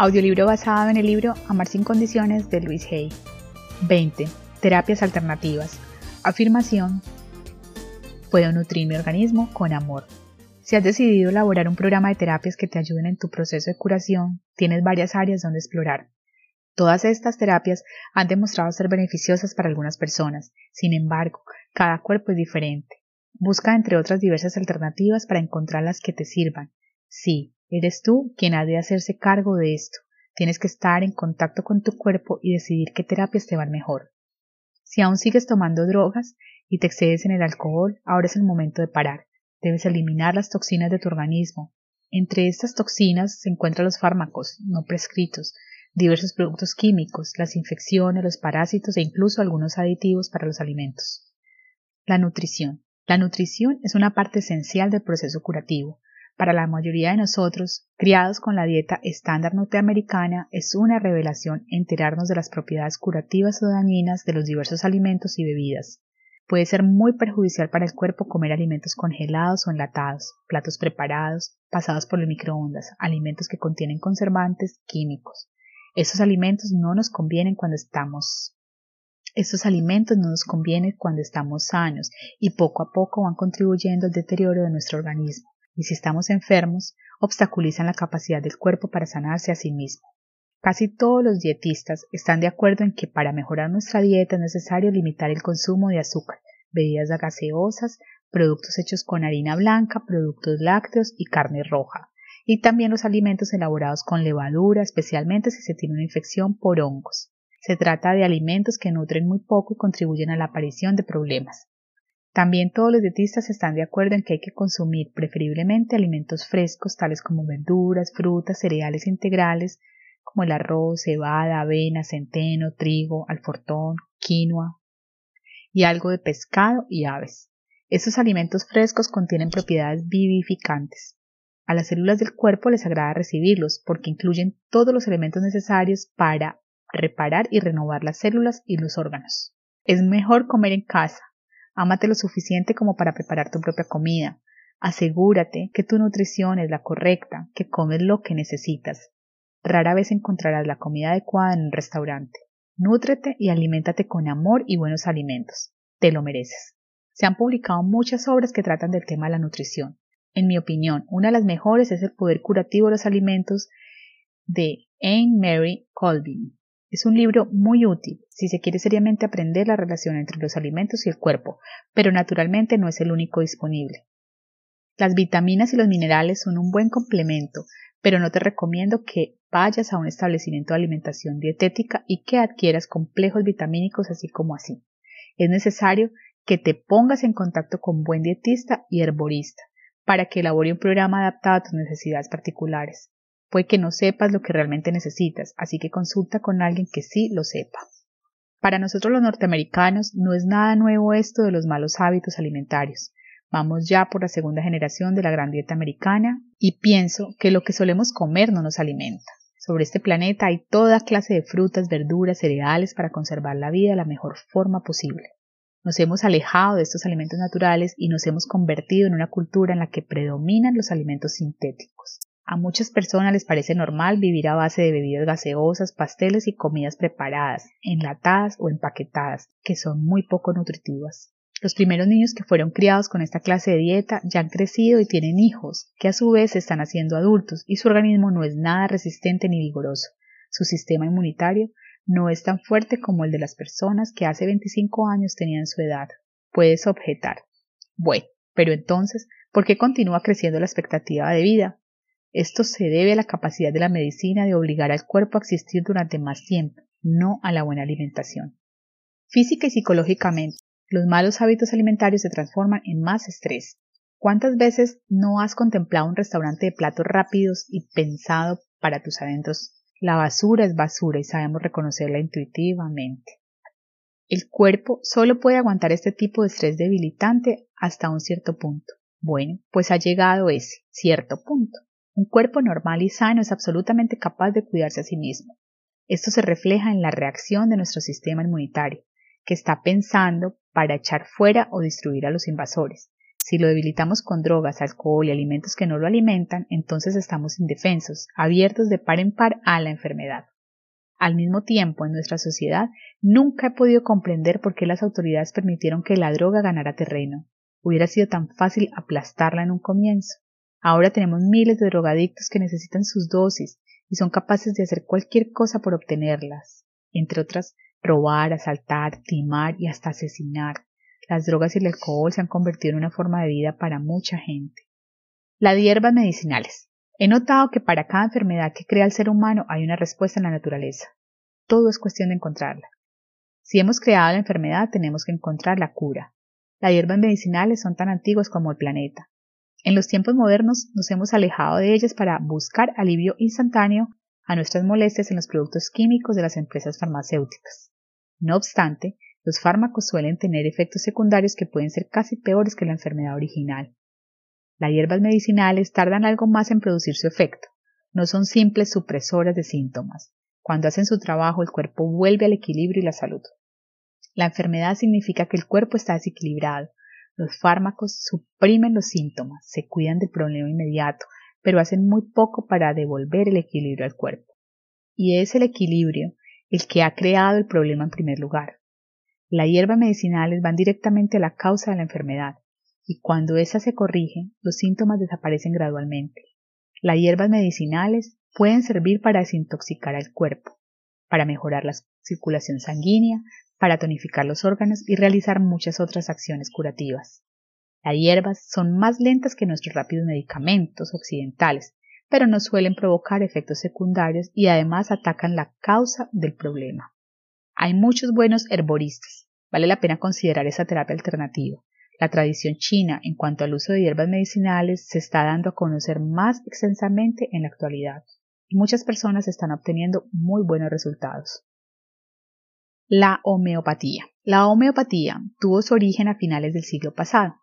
Audiolibro basado en el libro Amar sin condiciones de Luis Hay. 20. Terapias alternativas. Afirmación. Puedo nutrir mi organismo con amor. Si has decidido elaborar un programa de terapias que te ayuden en tu proceso de curación, tienes varias áreas donde explorar. Todas estas terapias han demostrado ser beneficiosas para algunas personas. Sin embargo, cada cuerpo es diferente. Busca entre otras diversas alternativas para encontrar las que te sirvan. Sí, Eres tú quien ha de hacerse cargo de esto. Tienes que estar en contacto con tu cuerpo y decidir qué terapias te van mejor. Si aún sigues tomando drogas y te excedes en el alcohol, ahora es el momento de parar. Debes eliminar las toxinas de tu organismo. Entre estas toxinas se encuentran los fármacos no prescritos, diversos productos químicos, las infecciones, los parásitos e incluso algunos aditivos para los alimentos. La nutrición. La nutrición es una parte esencial del proceso curativo. Para la mayoría de nosotros, criados con la dieta estándar norteamericana, es una revelación enterarnos de las propiedades curativas o dañinas de los diversos alimentos y bebidas. Puede ser muy perjudicial para el cuerpo comer alimentos congelados o enlatados, platos preparados, pasados por el microondas, alimentos que contienen conservantes químicos. Estos alimentos no nos convienen cuando estamos estos alimentos no nos convienen cuando estamos sanos y poco a poco van contribuyendo al deterioro de nuestro organismo y si estamos enfermos, obstaculizan la capacidad del cuerpo para sanarse a sí mismo. Casi todos los dietistas están de acuerdo en que para mejorar nuestra dieta es necesario limitar el consumo de azúcar, bebidas gaseosas, productos hechos con harina blanca, productos lácteos y carne roja, y también los alimentos elaborados con levadura, especialmente si se tiene una infección por hongos. Se trata de alimentos que nutren muy poco y contribuyen a la aparición de problemas. También todos los dietistas están de acuerdo en que hay que consumir preferiblemente alimentos frescos tales como verduras, frutas, cereales integrales como el arroz, cebada, avena, centeno, trigo, alfortón, quinoa y algo de pescado y aves. Estos alimentos frescos contienen propiedades vivificantes. A las células del cuerpo les agrada recibirlos porque incluyen todos los elementos necesarios para reparar y renovar las células y los órganos. Es mejor comer en casa, Ámate lo suficiente como para preparar tu propia comida. Asegúrate que tu nutrición es la correcta, que comes lo que necesitas. Rara vez encontrarás la comida adecuada en un restaurante. Nútrete y aliméntate con amor y buenos alimentos. Te lo mereces. Se han publicado muchas obras que tratan del tema de la nutrición. En mi opinión, una de las mejores es El poder curativo de los alimentos de Anne Mary Colvin. Es un libro muy útil si se quiere seriamente aprender la relación entre los alimentos y el cuerpo, pero naturalmente no es el único disponible. Las vitaminas y los minerales son un buen complemento, pero no te recomiendo que vayas a un establecimiento de alimentación dietética y que adquieras complejos vitamínicos así como así. Es necesario que te pongas en contacto con buen dietista y herborista para que elabore un programa adaptado a tus necesidades particulares. Puede que no sepas lo que realmente necesitas, así que consulta con alguien que sí lo sepa. Para nosotros los norteamericanos no es nada nuevo esto de los malos hábitos alimentarios. Vamos ya por la segunda generación de la gran dieta americana y pienso que lo que solemos comer no nos alimenta. Sobre este planeta hay toda clase de frutas, verduras, cereales para conservar la vida de la mejor forma posible. Nos hemos alejado de estos alimentos naturales y nos hemos convertido en una cultura en la que predominan los alimentos sintéticos. A muchas personas les parece normal vivir a base de bebidas gaseosas, pasteles y comidas preparadas, enlatadas o empaquetadas, que son muy poco nutritivas. Los primeros niños que fueron criados con esta clase de dieta ya han crecido y tienen hijos, que a su vez están haciendo adultos y su organismo no es nada resistente ni vigoroso. Su sistema inmunitario no es tan fuerte como el de las personas que hace 25 años tenían su edad. Puedes objetar. Bueno, pero entonces, ¿por qué continúa creciendo la expectativa de vida? Esto se debe a la capacidad de la medicina de obligar al cuerpo a existir durante más tiempo, no a la buena alimentación. Física y psicológicamente, los malos hábitos alimentarios se transforman en más estrés. ¿Cuántas veces no has contemplado un restaurante de platos rápidos y pensado para tus adentros? La basura es basura y sabemos reconocerla intuitivamente. El cuerpo solo puede aguantar este tipo de estrés debilitante hasta un cierto punto. Bueno, pues ha llegado ese cierto punto. Un cuerpo normal y sano es absolutamente capaz de cuidarse a sí mismo. Esto se refleja en la reacción de nuestro sistema inmunitario, que está pensando para echar fuera o destruir a los invasores. Si lo debilitamos con drogas, alcohol y alimentos que no lo alimentan, entonces estamos indefensos, abiertos de par en par a la enfermedad. Al mismo tiempo, en nuestra sociedad, nunca he podido comprender por qué las autoridades permitieron que la droga ganara terreno. Hubiera sido tan fácil aplastarla en un comienzo. Ahora tenemos miles de drogadictos que necesitan sus dosis y son capaces de hacer cualquier cosa por obtenerlas, entre otras robar, asaltar, timar y hasta asesinar. Las drogas y el alcohol se han convertido en una forma de vida para mucha gente. Las hierbas medicinales. He notado que para cada enfermedad que crea el ser humano hay una respuesta en la naturaleza. Todo es cuestión de encontrarla. Si hemos creado la enfermedad, tenemos que encontrar la cura. Las hierbas medicinales son tan antiguas como el planeta. En los tiempos modernos nos hemos alejado de ellas para buscar alivio instantáneo a nuestras molestias en los productos químicos de las empresas farmacéuticas. No obstante, los fármacos suelen tener efectos secundarios que pueden ser casi peores que la enfermedad original. Las hierbas medicinales tardan algo más en producir su efecto. No son simples supresoras de síntomas. Cuando hacen su trabajo, el cuerpo vuelve al equilibrio y la salud. La enfermedad significa que el cuerpo está desequilibrado. Los fármacos suprimen los síntomas, se cuidan del problema inmediato, pero hacen muy poco para devolver el equilibrio al cuerpo. Y es el equilibrio el que ha creado el problema en primer lugar. Las hierbas medicinales van directamente a la causa de la enfermedad, y cuando esa se corrige, los síntomas desaparecen gradualmente. Las hierbas medicinales pueden servir para desintoxicar al cuerpo, para mejorar la circulación sanguínea, para tonificar los órganos y realizar muchas otras acciones curativas. Las hierbas son más lentas que nuestros rápidos medicamentos occidentales, pero no suelen provocar efectos secundarios y además atacan la causa del problema. Hay muchos buenos herboristas. Vale la pena considerar esa terapia alternativa. La tradición china en cuanto al uso de hierbas medicinales se está dando a conocer más extensamente en la actualidad y muchas personas están obteniendo muy buenos resultados. La homeopatía. La homeopatía tuvo su origen a finales del siglo pasado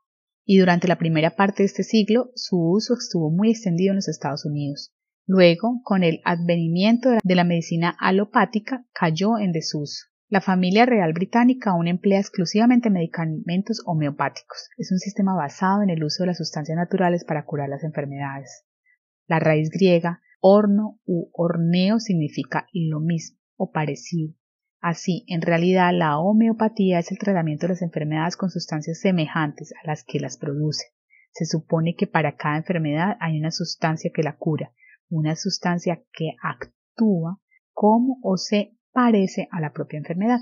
y durante la primera parte de este siglo su uso estuvo muy extendido en los Estados Unidos. Luego, con el advenimiento de la medicina alopática, cayó en desuso. La familia real británica aún emplea exclusivamente medicamentos homeopáticos. Es un sistema basado en el uso de las sustancias naturales para curar las enfermedades. La raíz griega horno u horneo significa lo mismo o parecido. Así, en realidad, la homeopatía es el tratamiento de las enfermedades con sustancias semejantes a las que las produce. Se supone que para cada enfermedad hay una sustancia que la cura, una sustancia que actúa como o se parece a la propia enfermedad.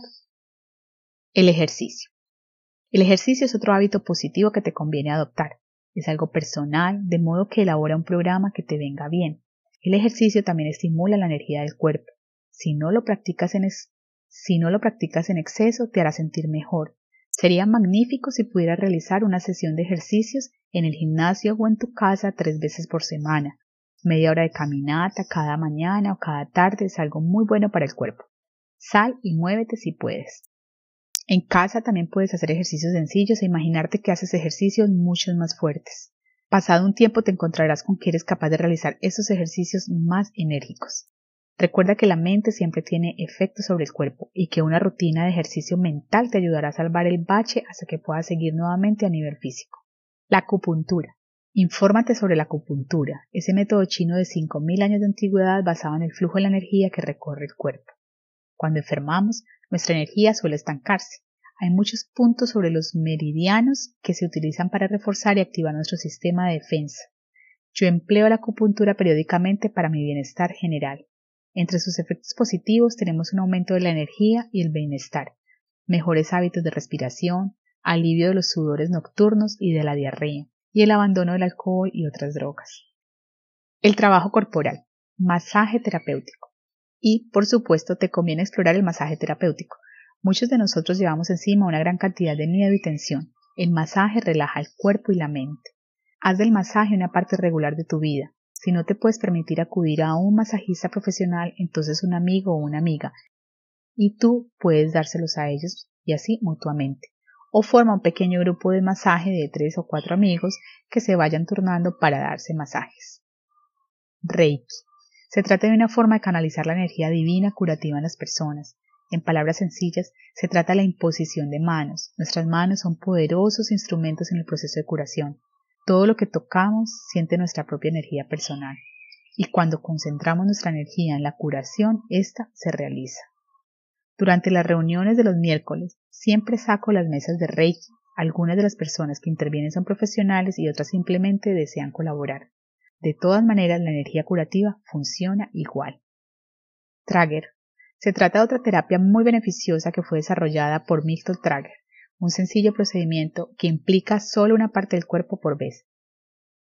El ejercicio. El ejercicio es otro hábito positivo que te conviene adoptar. Es algo personal, de modo que elabora un programa que te venga bien. El ejercicio también estimula la energía del cuerpo. Si no lo practicas en, si no lo practicas en exceso, te hará sentir mejor. Sería magnífico si pudieras realizar una sesión de ejercicios en el gimnasio o en tu casa tres veces por semana, Media hora de caminata cada mañana o cada tarde es algo muy bueno para el cuerpo. Sal y muévete si puedes. En casa también puedes hacer ejercicios sencillos e imaginarte que haces ejercicios muchos más fuertes. Pasado un tiempo te encontrarás con que eres capaz de realizar esos ejercicios más enérgicos. Recuerda que la mente siempre tiene efecto sobre el cuerpo y que una rutina de ejercicio mental te ayudará a salvar el bache hasta que puedas seguir nuevamente a nivel físico. La acupuntura. Infórmate sobre la acupuntura, ese método chino de 5.000 años de antigüedad basado en el flujo de la energía que recorre el cuerpo. Cuando enfermamos, nuestra energía suele estancarse. Hay muchos puntos sobre los meridianos que se utilizan para reforzar y activar nuestro sistema de defensa. Yo empleo la acupuntura periódicamente para mi bienestar general. Entre sus efectos positivos tenemos un aumento de la energía y el bienestar, mejores hábitos de respiración, alivio de los sudores nocturnos y de la diarrea, y el abandono del alcohol y otras drogas. El trabajo corporal, masaje terapéutico. Y, por supuesto, te conviene explorar el masaje terapéutico. Muchos de nosotros llevamos encima una gran cantidad de miedo y tensión. El masaje relaja el cuerpo y la mente. Haz del masaje una parte regular de tu vida. Si no te puedes permitir acudir a un masajista profesional, entonces un amigo o una amiga. Y tú puedes dárselos a ellos y así mutuamente o forma un pequeño grupo de masaje de tres o cuatro amigos que se vayan turnando para darse masajes. Reiki. Se trata de una forma de canalizar la energía divina curativa en las personas. En palabras sencillas, se trata de la imposición de manos. Nuestras manos son poderosos instrumentos en el proceso de curación. Todo lo que tocamos siente nuestra propia energía personal. Y cuando concentramos nuestra energía en la curación, ésta se realiza. Durante las reuniones de los miércoles, siempre saco las mesas de Reiki. Algunas de las personas que intervienen son profesionales y otras simplemente desean colaborar. De todas maneras, la energía curativa funciona igual. Trager. Se trata de otra terapia muy beneficiosa que fue desarrollada por Milton Trager, un sencillo procedimiento que implica solo una parte del cuerpo por vez.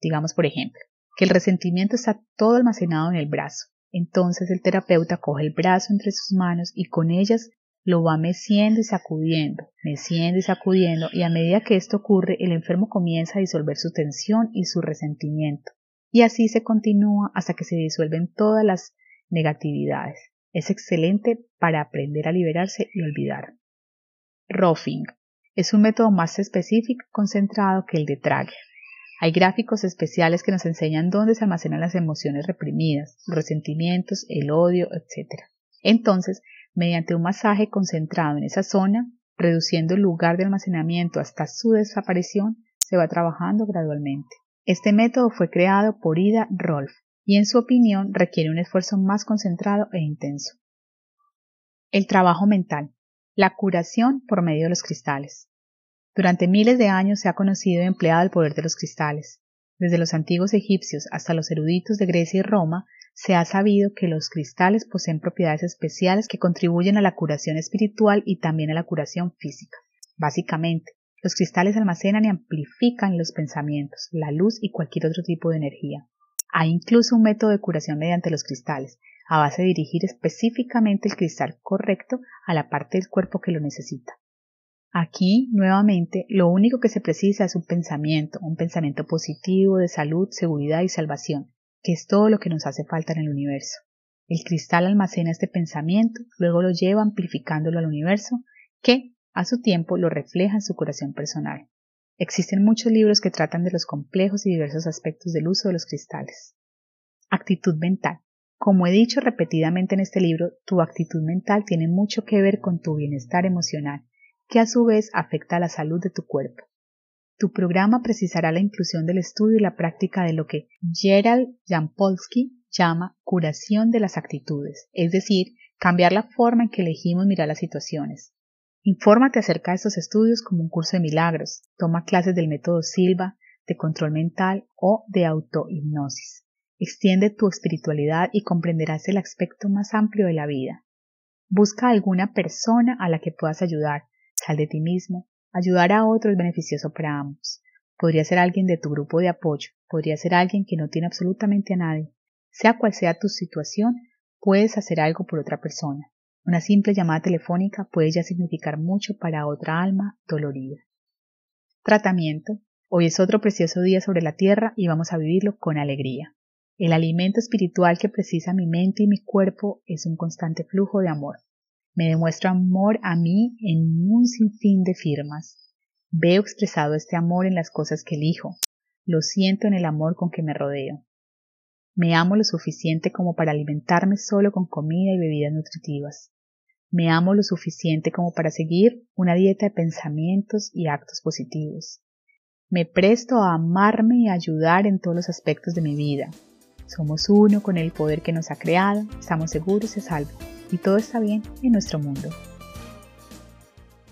Digamos, por ejemplo, que el resentimiento está todo almacenado en el brazo. Entonces el terapeuta coge el brazo entre sus manos y con ellas lo va meciendo y sacudiendo, meciendo y sacudiendo, y a medida que esto ocurre, el enfermo comienza a disolver su tensión y su resentimiento. Y así se continúa hasta que se disuelven todas las negatividades. Es excelente para aprender a liberarse y olvidar. Roughing es un método más específico y concentrado que el de Trager. Hay gráficos especiales que nos enseñan dónde se almacenan las emociones reprimidas, los resentimientos, el odio, etc. Entonces, mediante un masaje concentrado en esa zona, reduciendo el lugar de almacenamiento hasta su desaparición, se va trabajando gradualmente. Este método fue creado por Ida Rolf y en su opinión requiere un esfuerzo más concentrado e intenso. El trabajo mental. La curación por medio de los cristales. Durante miles de años se ha conocido y empleado el poder de los cristales. Desde los antiguos egipcios hasta los eruditos de Grecia y Roma, se ha sabido que los cristales poseen propiedades especiales que contribuyen a la curación espiritual y también a la curación física. Básicamente, los cristales almacenan y amplifican los pensamientos, la luz y cualquier otro tipo de energía. Hay incluso un método de curación mediante los cristales, a base de dirigir específicamente el cristal correcto a la parte del cuerpo que lo necesita. Aquí, nuevamente, lo único que se precisa es un pensamiento, un pensamiento positivo de salud, seguridad y salvación, que es todo lo que nos hace falta en el universo. El cristal almacena este pensamiento, luego lo lleva amplificándolo al universo, que, a su tiempo, lo refleja en su curación personal. Existen muchos libros que tratan de los complejos y diversos aspectos del uso de los cristales. Actitud mental. Como he dicho repetidamente en este libro, tu actitud mental tiene mucho que ver con tu bienestar emocional que a su vez afecta a la salud de tu cuerpo. Tu programa precisará la inclusión del estudio y la práctica de lo que Gerald Jampolsky llama curación de las actitudes, es decir, cambiar la forma en que elegimos mirar las situaciones. Infórmate acerca de estos estudios como un curso de milagros, toma clases del método Silva, de control mental o de autohipnosis. Extiende tu espiritualidad y comprenderás el aspecto más amplio de la vida. Busca alguna persona a la que puedas ayudar, Sal de ti mismo. Ayudar a otro es beneficioso para ambos. Podría ser alguien de tu grupo de apoyo, podría ser alguien que no tiene absolutamente a nadie. Sea cual sea tu situación, puedes hacer algo por otra persona. Una simple llamada telefónica puede ya significar mucho para otra alma dolorida. Tratamiento. Hoy es otro precioso día sobre la tierra y vamos a vivirlo con alegría. El alimento espiritual que precisa mi mente y mi cuerpo es un constante flujo de amor. Me demuestro amor a mí en un sinfín de firmas. Veo expresado este amor en las cosas que elijo. Lo siento en el amor con que me rodeo. Me amo lo suficiente como para alimentarme solo con comida y bebidas nutritivas. Me amo lo suficiente como para seguir una dieta de pensamientos y actos positivos. Me presto a amarme y ayudar en todos los aspectos de mi vida. Somos uno con el poder que nos ha creado, estamos seguros y salvos y todo está bien en nuestro mundo.